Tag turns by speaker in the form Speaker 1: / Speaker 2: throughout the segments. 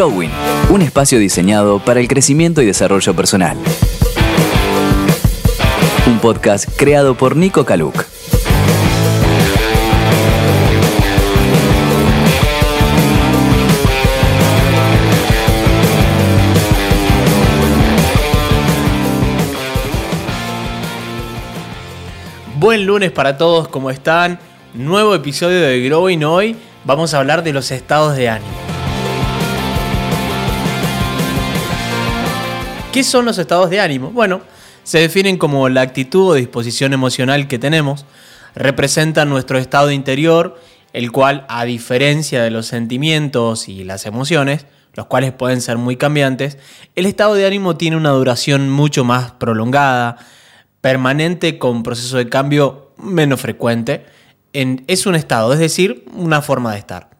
Speaker 1: Growing, un espacio diseñado para el crecimiento y desarrollo personal. Un podcast creado por Nico Kaluk.
Speaker 2: Buen lunes para todos, ¿cómo están? Nuevo episodio de Growing hoy. Vamos a hablar de los estados de ánimo. ¿Qué son los estados de ánimo? Bueno, se definen como la actitud o disposición emocional que tenemos, representan nuestro estado interior, el cual, a diferencia de los sentimientos y las emociones, los cuales pueden ser muy cambiantes, el estado de ánimo tiene una duración mucho más prolongada, permanente con proceso de cambio menos frecuente. es un estado, es decir, una forma de estar.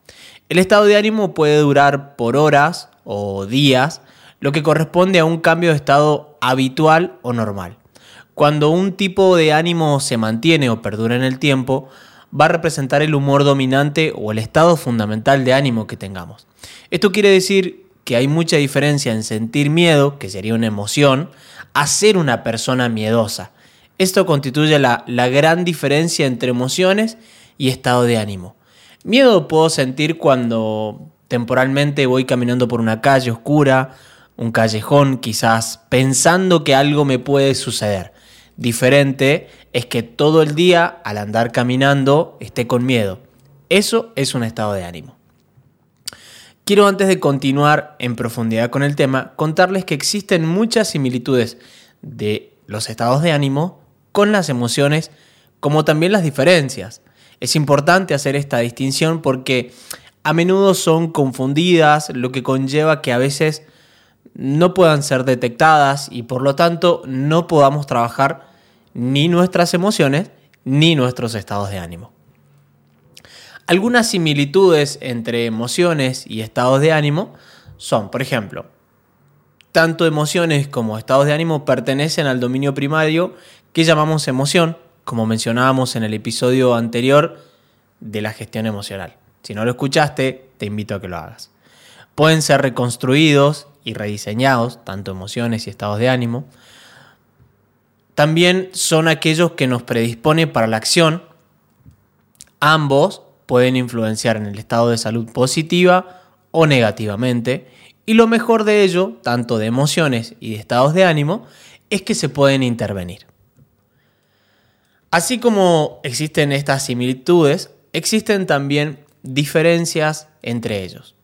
Speaker 2: El estado de ánimo puede durar por horas o días, lo que corresponde a un cambio de estado habitual o normal. Cuando un tipo de ánimo se mantiene o perdura en el tiempo, va a representar el humor dominante o el estado fundamental de ánimo que tengamos. Esto quiere decir que hay mucha diferencia en sentir miedo, que sería una emoción, a ser una persona miedosa. Esto constituye la, la gran diferencia entre emociones y estado de ánimo. Miedo puedo sentir cuando temporalmente voy caminando por una calle oscura un callejón quizás pensando que algo me puede suceder. Diferente es que todo el día al andar caminando esté con miedo. Eso es un estado de ánimo. Quiero antes de continuar en profundidad con el tema, contarles que existen muchas similitudes de los estados de ánimo con las emociones, como también las diferencias. Es importante hacer esta distinción porque a menudo son confundidas, lo que conlleva que a veces no puedan ser detectadas y por lo tanto no podamos trabajar ni nuestras emociones ni nuestros estados de ánimo. Algunas similitudes entre emociones y estados de ánimo son, por ejemplo, tanto emociones como estados de ánimo pertenecen al dominio primario que llamamos emoción, como mencionábamos en el episodio anterior de la gestión emocional. Si no lo escuchaste, te invito a que lo hagas. Pueden ser reconstruidos y rediseñados, tanto emociones y estados de ánimo. También son aquellos que nos predispone para la acción. Ambos pueden influenciar en el estado de salud positiva o negativamente. Y lo mejor de ello, tanto de emociones y de estados de ánimo, es que se pueden intervenir. Así como existen estas similitudes, existen también diferencias entre ellos.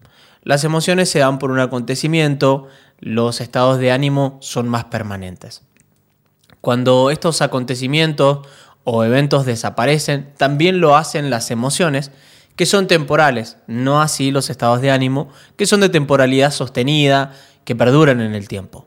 Speaker 2: Las emociones se dan por un acontecimiento, los estados de ánimo son más permanentes. Cuando estos acontecimientos o eventos desaparecen, también lo hacen las emociones, que son temporales, no así los estados de ánimo, que son de temporalidad sostenida, que perduran en el tiempo.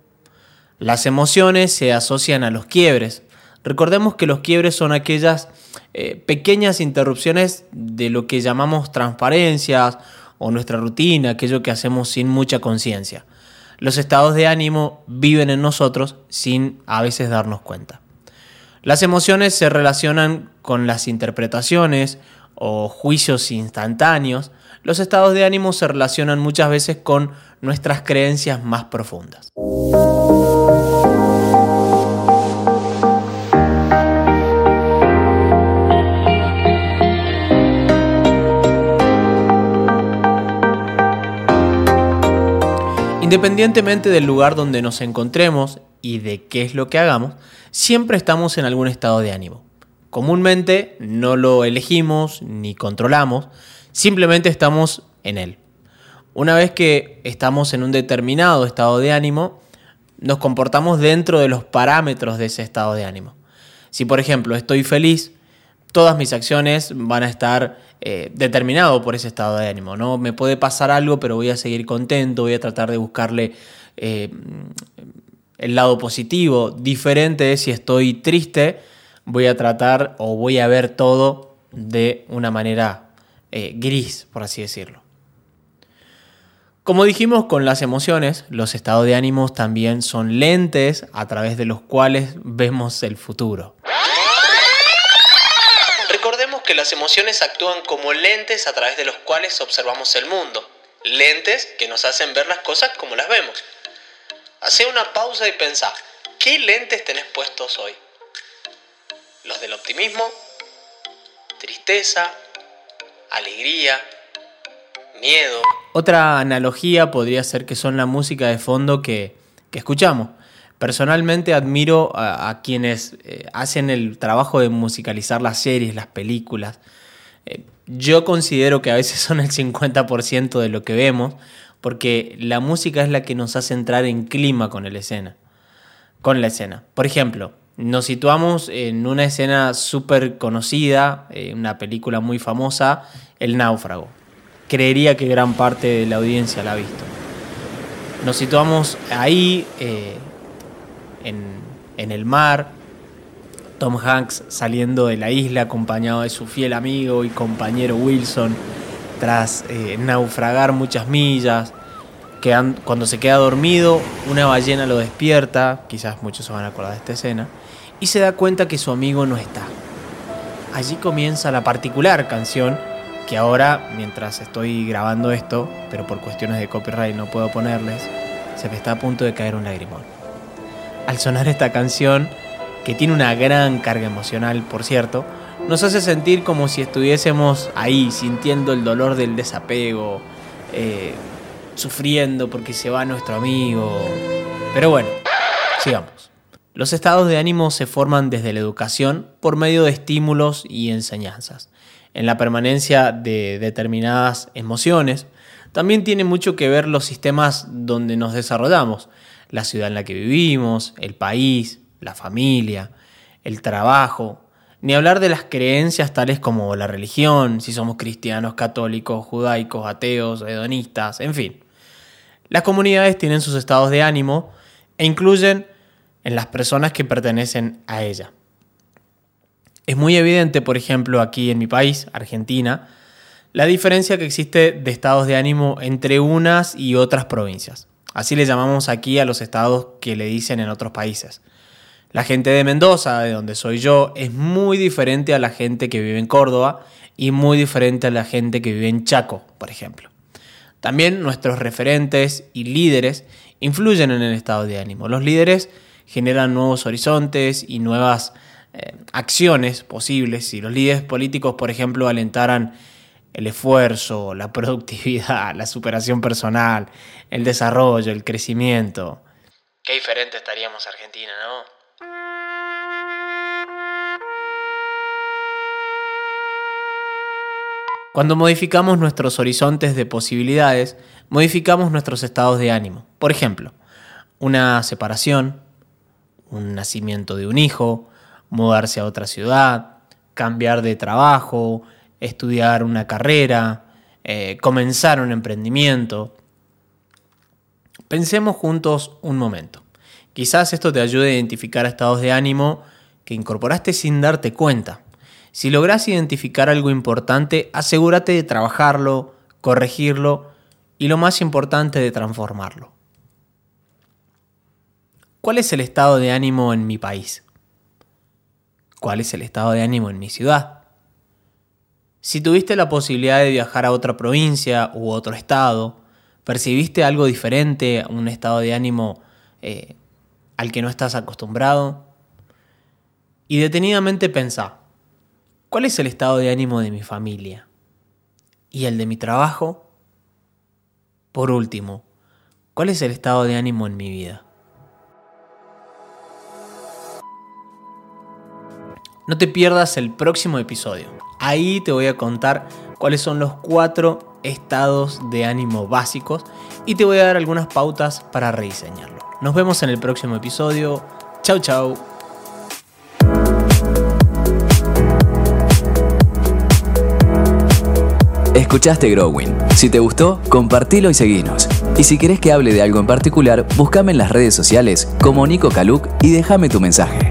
Speaker 2: Las emociones se asocian a los quiebres. Recordemos que los quiebres son aquellas eh, pequeñas interrupciones de lo que llamamos transparencias o nuestra rutina, aquello que hacemos sin mucha conciencia. Los estados de ánimo viven en nosotros sin a veces darnos cuenta. Las emociones se relacionan con las interpretaciones o juicios instantáneos. Los estados de ánimo se relacionan muchas veces con nuestras creencias más profundas. Independientemente del lugar donde nos encontremos y de qué es lo que hagamos, siempre estamos en algún estado de ánimo. Comúnmente no lo elegimos ni controlamos, simplemente estamos en él. Una vez que estamos en un determinado estado de ánimo, nos comportamos dentro de los parámetros de ese estado de ánimo. Si por ejemplo estoy feliz, todas mis acciones van a estar eh, determinadas por ese estado de ánimo. ¿no? Me puede pasar algo, pero voy a seguir contento, voy a tratar de buscarle eh, el lado positivo. Diferente es si estoy triste, voy a tratar o voy a ver todo de una manera eh, gris, por así decirlo. Como dijimos con las emociones, los estados de ánimos también son lentes a través de los cuales vemos el futuro las emociones actúan como lentes a través de los cuales observamos el mundo. lentes que nos hacen ver las cosas como las vemos. Hace una pausa y pensá, ¿qué lentes tenés puestos hoy? ¿Los del optimismo? ¿Tristeza? ¿Alegría? ¿Miedo? Otra analogía podría ser que son la música de fondo que, escuchamos. Personalmente admiro a, quienes eh, hacen el trabajo de musicalizar las series, las películas. Eh, yo considero que a veces son el 50% de lo que vemos, porque la música es la que nos hace entrar en clima con la escena. Con la escena. Por ejemplo, nos situamos en una escena súper conocida, eh, una película muy famosa, El náufrago. Creería que gran parte de la audiencia la ha visto. Nos situamos ahí, en, el mar, Tom Hanks saliendo de la isla acompañado de su fiel amigo y compañero Wilson tras eh, naufragar muchas millas. cuando se queda dormido, una ballena lo despierta, quizás muchos se van a acordar de esta escena, y se da cuenta que su amigo no está. Allí comienza la particular canción que ahora, mientras estoy grabando esto, pero por cuestiones de copyright no puedo ponerles, se me está a punto de caer un lagrimón. Al sonar esta canción, que tiene una gran carga emocional, por cierto, nos hace sentir como si estuviésemos ahí, sintiendo el dolor del desapego, eh, sufriendo porque se va nuestro amigo. Pero bueno, sigamos. Los estados de ánimo se forman desde la educación por medio de estímulos y enseñanzas. En la permanencia de determinadas emociones, también tiene mucho que ver los sistemas donde nos desarrollamos, la ciudad en la que vivimos, el país, la familia, el trabajo, ni hablar de las creencias tales como la religión, si somos cristianos, católicos, judaicos, ateos, hedonistas, en fin. Las comunidades tienen sus estados de ánimo e incluyen en las personas que pertenecen a ella. Es muy evidente, por ejemplo, aquí en mi país, Argentina, la diferencia que existe de estados de ánimo entre unas y otras provincias. Así le llamamos aquí a los estados que le dicen en otros países. La gente de Mendoza, de donde soy yo, es muy diferente a la gente que vive en Córdoba y muy diferente a la gente que vive en Chaco, por ejemplo. También nuestros referentes y líderes influyen en el estado de ánimo. Los líderes generan nuevos horizontes y nuevas eh, acciones posibles. Si los líderes políticos, por ejemplo, alentaran el esfuerzo, la productividad, la superación personal, el desarrollo, el crecimiento. Qué diferente estaríamos Argentina, ¿no? Cuando modificamos nuestros horizontes de posibilidades, modificamos nuestros estados de ánimo. Por ejemplo, una separación, un nacimiento de un hijo, mudarse a otra ciudad, cambiar de trabajo, estudiar una carrera, eh, comenzar un emprendimiento. Pensemos juntos un momento. Quizás esto te ayude a identificar estados de ánimo que incorporaste sin darte cuenta. Si logras identificar algo importante, asegúrate de trabajarlo, corregirlo y lo más importante de transformarlo. ¿Cuál es el estado de ánimo en mi país? ¿Cuál es el estado de ánimo en mi ciudad? Si tuviste la posibilidad de viajar a otra provincia u otro estado, ¿percibiste algo diferente, un estado de ánimo eh, al que no estás acostumbrado? Y detenidamente pensá, ¿Cuál es el estado de ánimo de mi familia? ¿Y el de mi trabajo? Por último, ¿cuál es el estado de ánimo en mi vida? No te pierdas el próximo episodio. Ahí te voy a contar cuáles son los cuatro estados de ánimo básicos y te voy a dar algunas pautas para rediseñarlo. Nos vemos en el próximo episodio. Chau chau.
Speaker 1: Escuchaste Growing. Si te gustó, compartilo y seguinos. Y si querés que hable de algo en particular, búscame en las redes sociales como Nico Caluc y déjame tu mensaje.